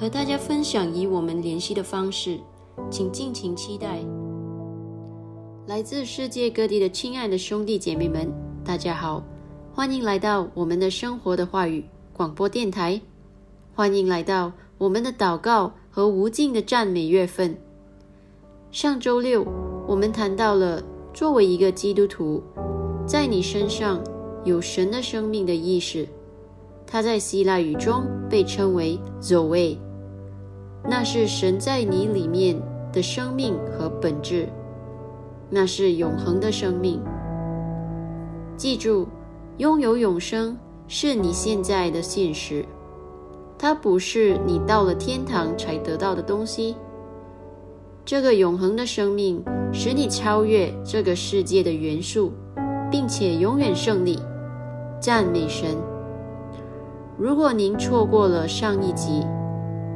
和大家分享与我们联系的方式，请尽情期待。来自世界各地的亲爱的兄弟姐妹们，大家好，欢迎来到我们的生活的话语广播电台，欢迎来到我们的祷告和无尽的赞美月份。上周六，我们谈到了作为一个基督徒，在你身上有神的生命的意识。它在希腊语中被称为 “zoe”。那是神在你里面的生命和本质，那是永恒的生命。记住，拥有永生是你现在的现实，它不是你到了天堂才得到的东西。这个永恒的生命使你超越这个世界的元素，并且永远胜利。赞美神！如果您错过了上一集，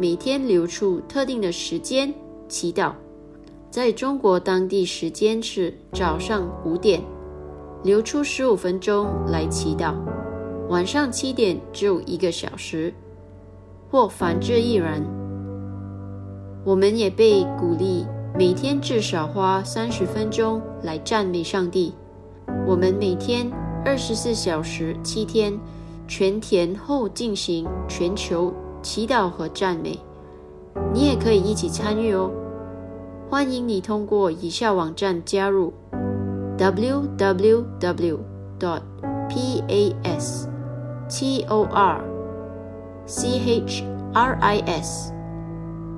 每天留出特定的时间祈祷，在中国当地时间是早上五点，留出十五分钟来祈祷；晚上七点只有一个小时，或反之亦然。我们也被鼓励每天至少花三十分钟来赞美上帝。我们每天二十四小时七天。全田后进行全球祈祷和赞美，你也可以一起参与哦。欢迎你通过以下网站加入：w w w. dot p a s t o r c h r i s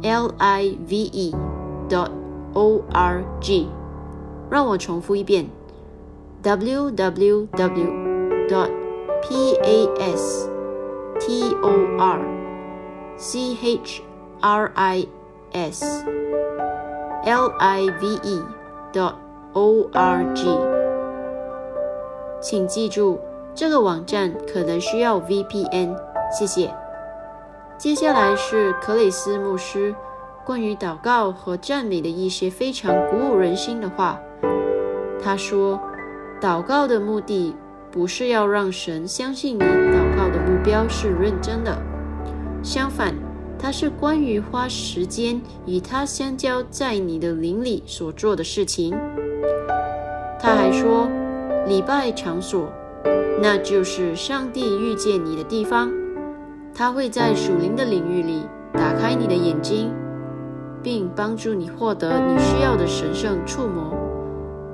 l i v e. dot o r g。让我重复一遍：w w w. dot p a s t o r Chris.live.org，请记住，这个网站可能需要 VPN。谢谢。接下来是克里斯牧师关于祷告和赞美的一些非常鼓舞人心的话。他说：“祷告的目的。”不是要让神相信你祷告的目标是认真的，相反，它是关于花时间与他相交，在你的灵里所做的事情。他还说，礼拜场所，那就是上帝遇见你的地方。他会在属灵的领域里打开你的眼睛，并帮助你获得你需要的神圣触摸，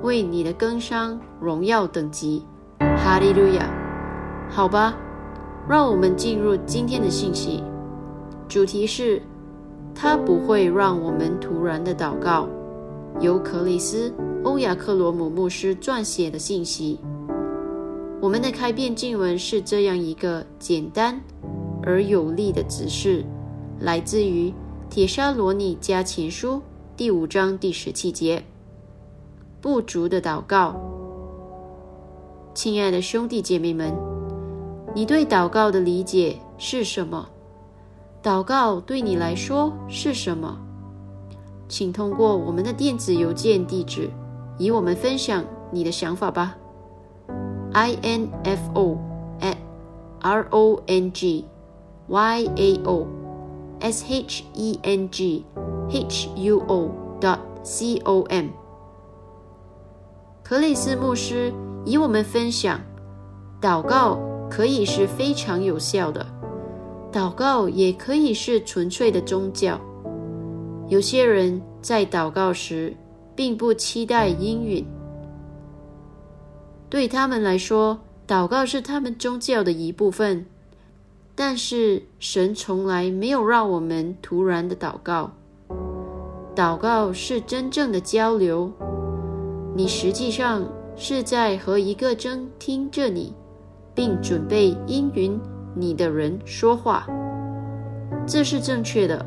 为你的更伤荣耀等级。哈利路亚，好吧，让我们进入今天的信息。主题是：他不会让我们突然的祷告。由克里斯·欧亚克罗姆牧师撰写的信息。我们的开篇经文是这样一个简单而有力的指示，来自于《铁沙罗尼加前书》第五章第十七节：不足的祷告。亲爱的兄弟姐妹们，你对祷告的理解是什么？祷告对你来说是什么？请通过我们的电子邮件地址与我们分享你的想法吧。i n f o at r o n g y a o s h e n g h u o dot c o m。克里斯牧师。以我们分享，祷告可以是非常有效的，祷告也可以是纯粹的宗教。有些人在祷告时并不期待应允，对他们来说，祷告是他们宗教的一部分。但是神从来没有让我们突然的祷告，祷告是真正的交流。你实际上。是在和一个正听着你，并准备应允你的人说话，这是正确的。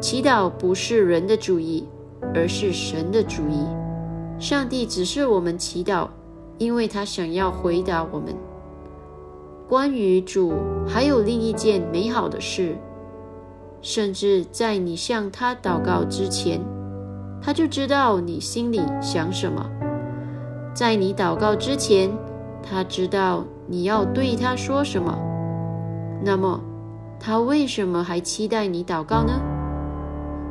祈祷不是人的主意，而是神的主意。上帝只是我们祈祷，因为他想要回答我们。关于主，还有另一件美好的事，甚至在你向他祷告之前，他就知道你心里想什么。在你祷告之前，他知道你要对他说什么。那么，他为什么还期待你祷告呢？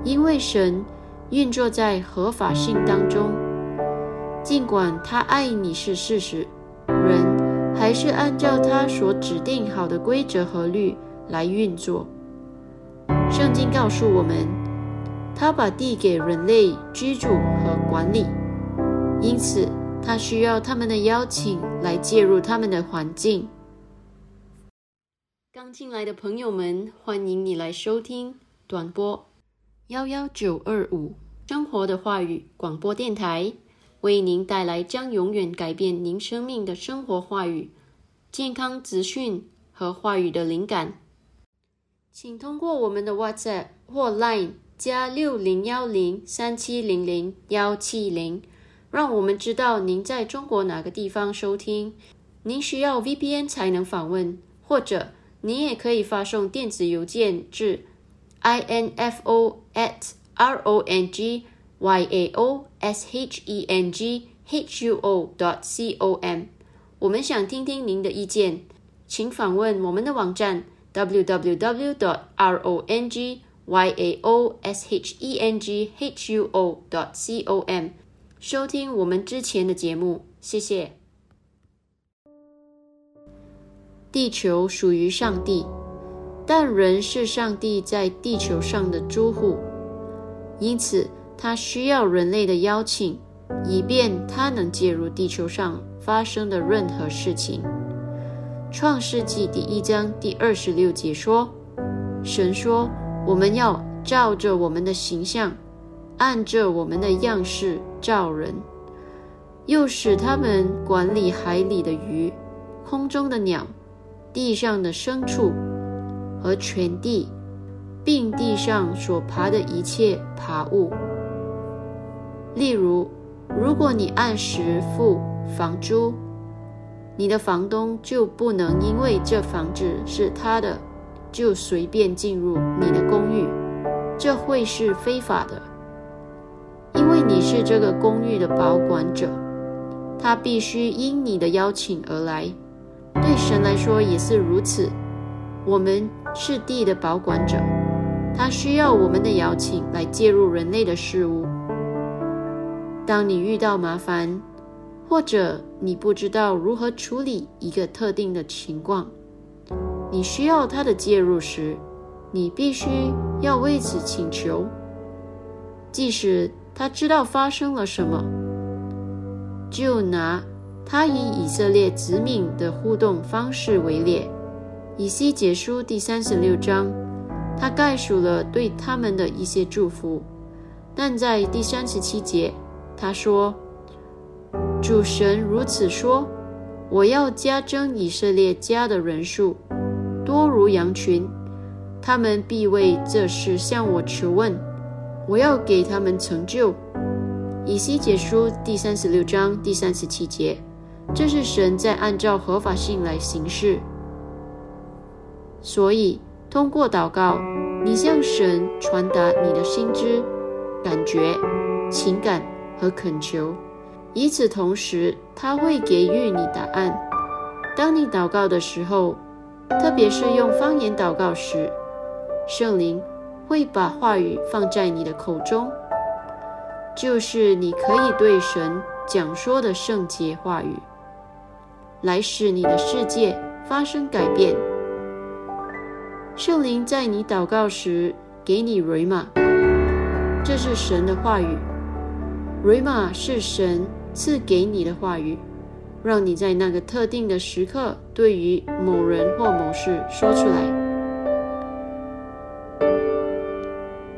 因为神运作在合法性当中。尽管他爱你是事实，人还是按照他所指定好的规则和律来运作。圣经告诉我们，他把地给人类居住和管理，因此他需要他们的邀请来介入他们的环境。刚进来的朋友们，欢迎你来收听短波幺幺九二五生活的话语广播电台。为您带来将永远改变您生命的生活话语、健康资讯和话语的灵感。请通过我们的 WhatsApp 或 Line 加六零幺零三七零零幺七零，让我们知道您在中国哪个地方收听。您需要 VPN 才能访问，或者您也可以发送电子邮件至 info at rong。y a o s h e n g h u o dot c o m，我们想听听您的意见，请访问我们的网站 w w w dot r o n g y a o s h e n g h u o dot c o m，收听我们之前的节目，谢谢。地球属于上帝，但人是上帝在地球上的租户，因此。他需要人类的邀请，以便他能介入地球上发生的任何事情。创世纪第一章第二十六节说：“神说，我们要照着我们的形象，按着我们的样式造人，又使他们管理海里的鱼、空中的鸟、地上的牲畜和全地，并地上所爬的一切爬物。”例如，如果你按时付房租，你的房东就不能因为这房子是他的，就随便进入你的公寓，这会是非法的。因为你是这个公寓的保管者，他必须因你的邀请而来。对神来说也是如此。我们是地的保管者，他需要我们的邀请来介入人类的事物。当你遇到麻烦，或者你不知道如何处理一个特定的情况，你需要他的介入时，你必须要为此请求。即使他知道发生了什么，就拿他以以色列子民的互动方式为例，以西结书第三十六章，他概述了对他们的一些祝福，但在第三十七节。他说：“主神如此说，我要加增以色列家的人数，多如羊群，他们必为这事向我求问，我要给他们成就。”以西结书第三十六章第三十七节，这是神在按照合法性来行事。所以，通过祷告，你向神传达你的心知、感觉、情感。和恳求，与此同时，他会给予你答案。当你祷告的时候，特别是用方言祷告时，圣灵会把话语放在你的口中，就是你可以对神讲说的圣洁话语，来使你的世界发生改变。圣灵在你祷告时给你瑞玛，这是神的话语。瑞玛是神赐给你的话语，让你在那个特定的时刻对于某人或某事说出来。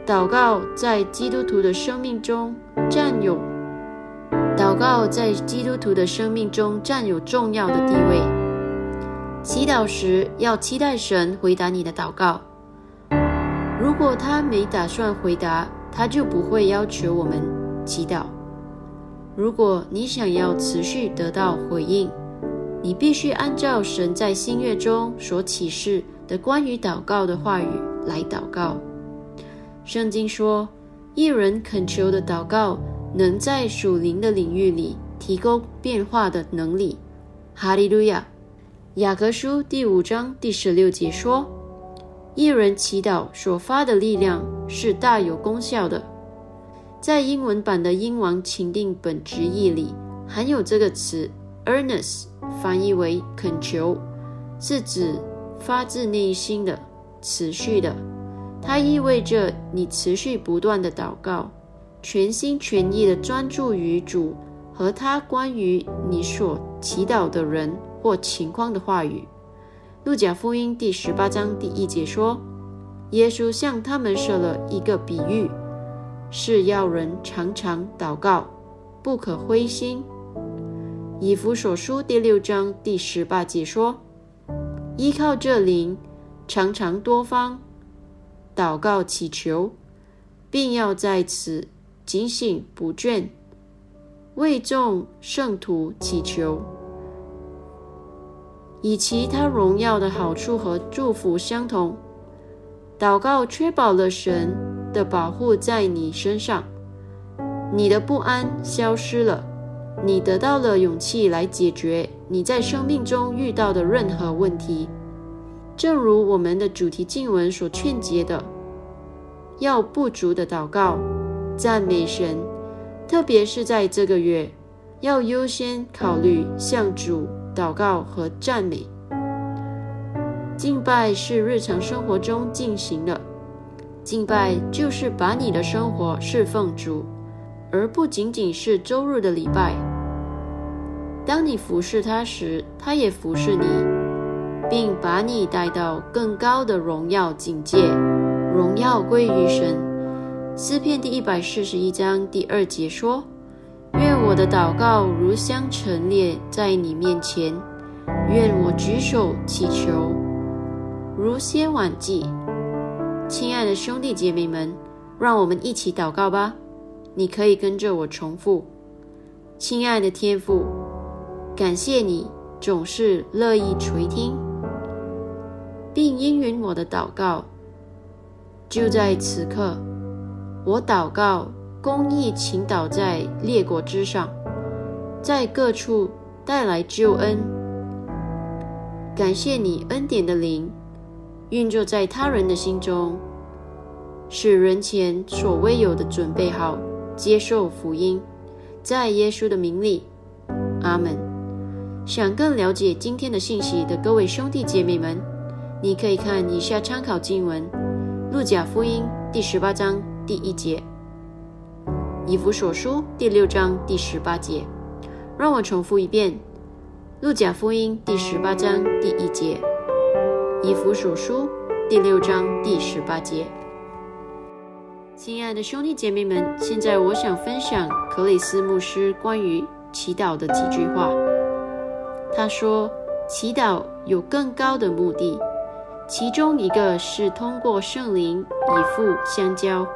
祷告在基督徒的生命中占有，祷告在基督徒的生命中占有重要的地位。祈祷时要期待神回答你的祷告。如果他没打算回答，他就不会要求我们祈祷。如果你想要持续得到回应，你必须按照神在新月中所启示的关于祷告的话语来祷告。圣经说，一人恳求的祷告能在属灵的领域里提供变化的能力。哈利路亚！雅各书第五章第十六节说，一人祈祷所发的力量是大有功效的。在英文版的英王钦定本直译里，含有这个词 “earnest”，翻译为“恳求”，是指发自内心的、持续的。它意味着你持续不断的祷告，全心全意的专注于主和他关于你所祈祷的人或情况的话语。路加福音第十八章第一节说：“耶稣向他们设了一个比喻，是要人常常祷告，不可灰心。”以弗所书第六章第十八节说：“依靠这灵，常常多方。”祷告祈求，并要在此警醒不倦，为众圣徒祈求，以其他荣耀的好处和祝福相同。祷告确保了神的保护在你身上，你的不安消失了，你得到了勇气来解决你在生命中遇到的任何问题。正如我们的主题经文所劝诫的，要不足的祷告、赞美神，特别是在这个月，要优先考虑向主祷告和赞美。敬拜是日常生活中进行的，敬拜就是把你的生活侍奉主，而不仅仅是周日的礼拜。当你服侍他时，他也服侍你。并把你带到更高的荣耀境界，荣耀归于神。诗篇第一百四十一章第二节说：“愿我的祷告如香陈列在你面前，愿我举手祈求如先晚祭。”亲爱的兄弟姐妹们，让我们一起祷告吧。你可以跟着我重复：“亲爱的天父，感谢你总是乐意垂听。”并应允我的祷告。就在此刻，我祷告，公义倾倒在列国之上，在各处带来救恩。感谢你恩典的灵运作在他人的心中，使人前所未有的准备好接受福音。在耶稣的名里，阿门。想更了解今天的信息的各位兄弟姐妹们。你可以看以下参考经文：《路加福音》第十八章第一节，《以弗所书》第六章第十八节。让我重复一遍：《路加福音》第十八章第一节，《以弗所书》第六章第十八节。亲爱的兄弟姐妹们，现在我想分享克里斯牧师关于祈祷的几句话。他说：“祈祷有更高的目的。”其中一个是通过圣灵以父相交，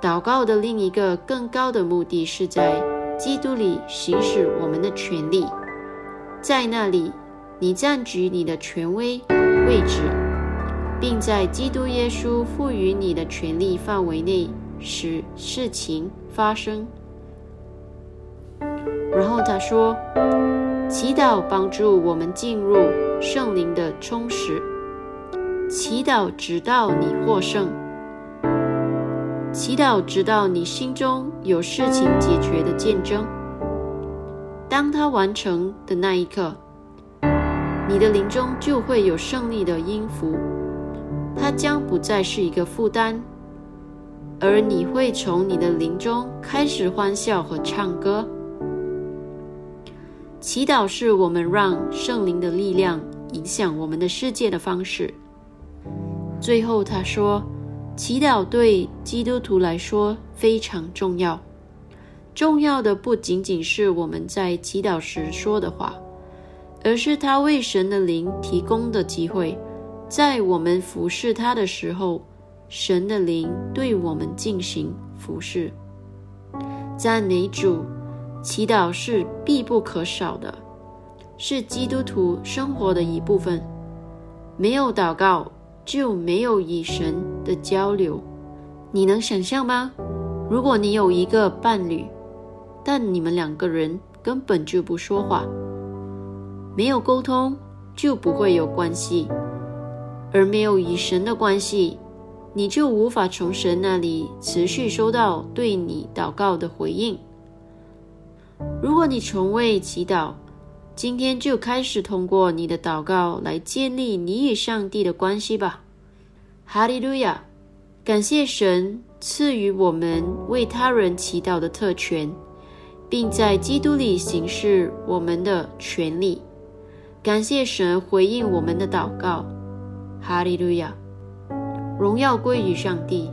祷告的另一个更高的目的是在基督里行使我们的权利，在那里你占据你的权威位置，并在基督耶稣赋予你的权利范围内使事情发生。然后他说，祈祷帮助我们进入圣灵的充实。祈祷直到你获胜，祈祷直到你心中有事情解决的见证。当他完成的那一刻，你的灵中就会有胜利的音符，它将不再是一个负担，而你会从你的灵中开始欢笑和唱歌。祈祷是我们让圣灵的力量影响我们的世界的方式。最后，他说：“祈祷对基督徒来说非常重要。重要的不仅仅是我们在祈祷时说的话，而是他为神的灵提供的机会。在我们服侍他的时候，神的灵对我们进行服侍。赞美主，祈祷是必不可少的，是基督徒生活的一部分。没有祷告。”就没有与神的交流，你能想象吗？如果你有一个伴侣，但你们两个人根本就不说话，没有沟通，就不会有关系，而没有与神的关系，你就无法从神那里持续收到对你祷告的回应。如果你从未祈祷，今天就开始通过你的祷告来建立你与上帝的关系吧。哈利路亚！感谢神赐予我们为他人祈祷的特权，并在基督里行使我们的权利。感谢神回应我们的祷告。哈利路亚！荣耀归于上帝。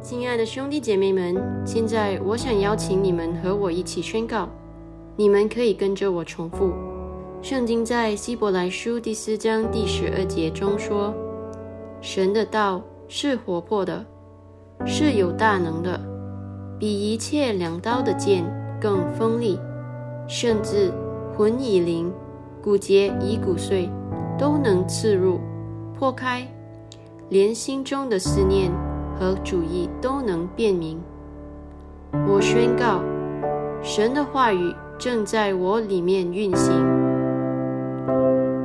亲爱的兄弟姐妹们，现在我想邀请你们和我一起宣告。你们可以跟着我重复。圣经在希伯来书第四章第十二节中说：“神的道是活泼的，是有大能的，比一切两刀的剑更锋利，甚至魂以灵、骨节以骨髓都能刺入、破开。”连心中的思念和主意都能辨明。我宣告，神的话语正在我里面运行，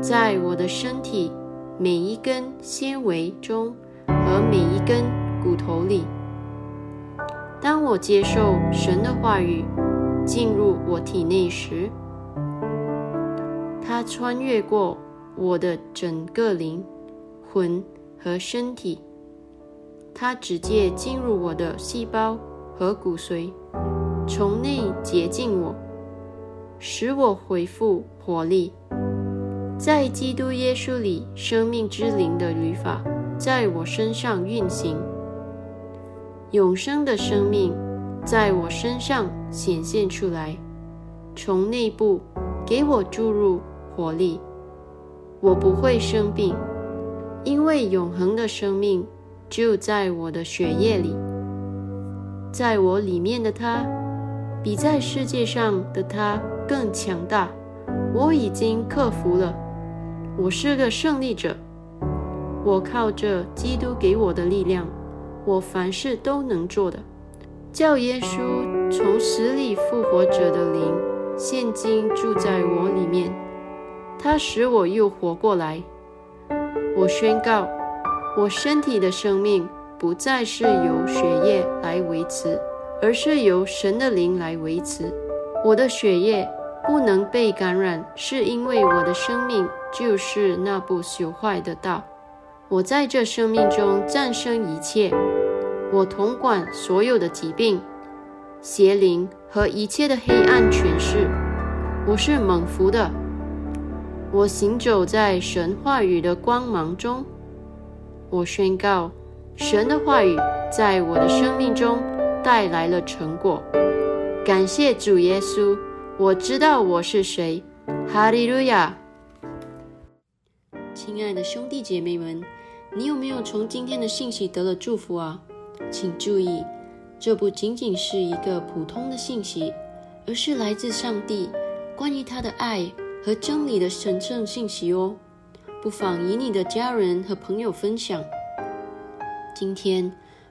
在我的身体每一根纤维中和每一根骨头里。当我接受神的话语进入我体内时，它穿越过我的整个灵魂。和身体，它直接进入我的细胞和骨髓，从内洁净我，使我恢复活力。在基督耶稣里，生命之灵的律法在我身上运行，永生的生命在我身上显现出来，从内部给我注入活力，我不会生病。因为永恒的生命就在我的血液里，在我里面的他，比在世界上的他更强大。我已经克服了，我是个胜利者。我靠着基督给我的力量，我凡事都能做的。叫耶稣从死里复活者的灵，现今住在我里面，他使我又活过来。我宣告，我身体的生命不再是由血液来维持，而是由神的灵来维持。我的血液不能被感染，是因为我的生命就是那不朽坏的道。我在这生命中战胜一切，我统管所有的疾病、邪灵和一切的黑暗权势。我是蒙福的。我行走在神话语的光芒中，我宣告神的话语在我的生命中带来了成果。感谢主耶稣，我知道我是谁。哈利路亚！亲爱的兄弟姐妹们，你有没有从今天的信息得了祝福啊？请注意，这不仅仅是一个普通的信息，而是来自上帝关于他的爱。和真理的神圣信息哦，不妨与你的家人和朋友分享。今天，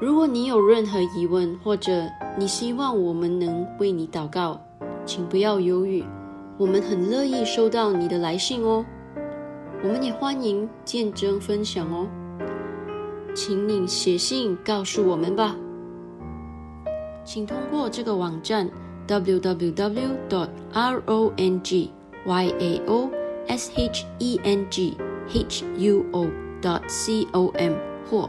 如果你有任何疑问，或者你希望我们能为你祷告，请不要犹豫，我们很乐意收到你的来信哦。我们也欢迎见证分享哦，请你写信告诉我们吧。请通过这个网站：www.dot.rongyao.shenghuo.dot.com 或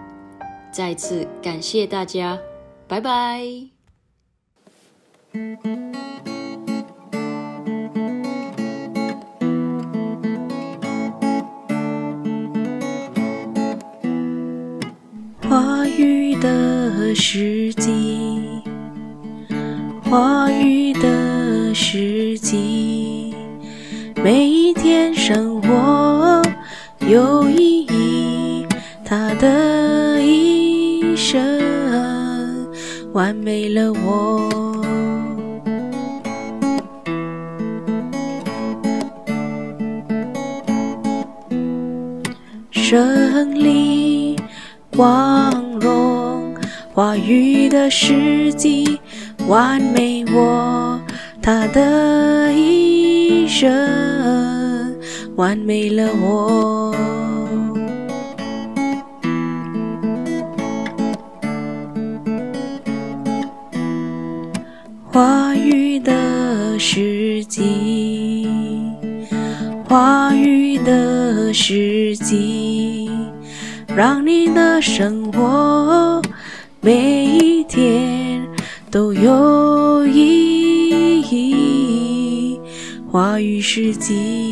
再次感谢大家，拜拜。话语的时机，话语的时机，每一天生活有意义，它的完美了我。胜利。光荣话语的时机，完美我他的一生，完美了我。花语的时机，花语的时机。让你的生活每一天都有意义。花语世纪。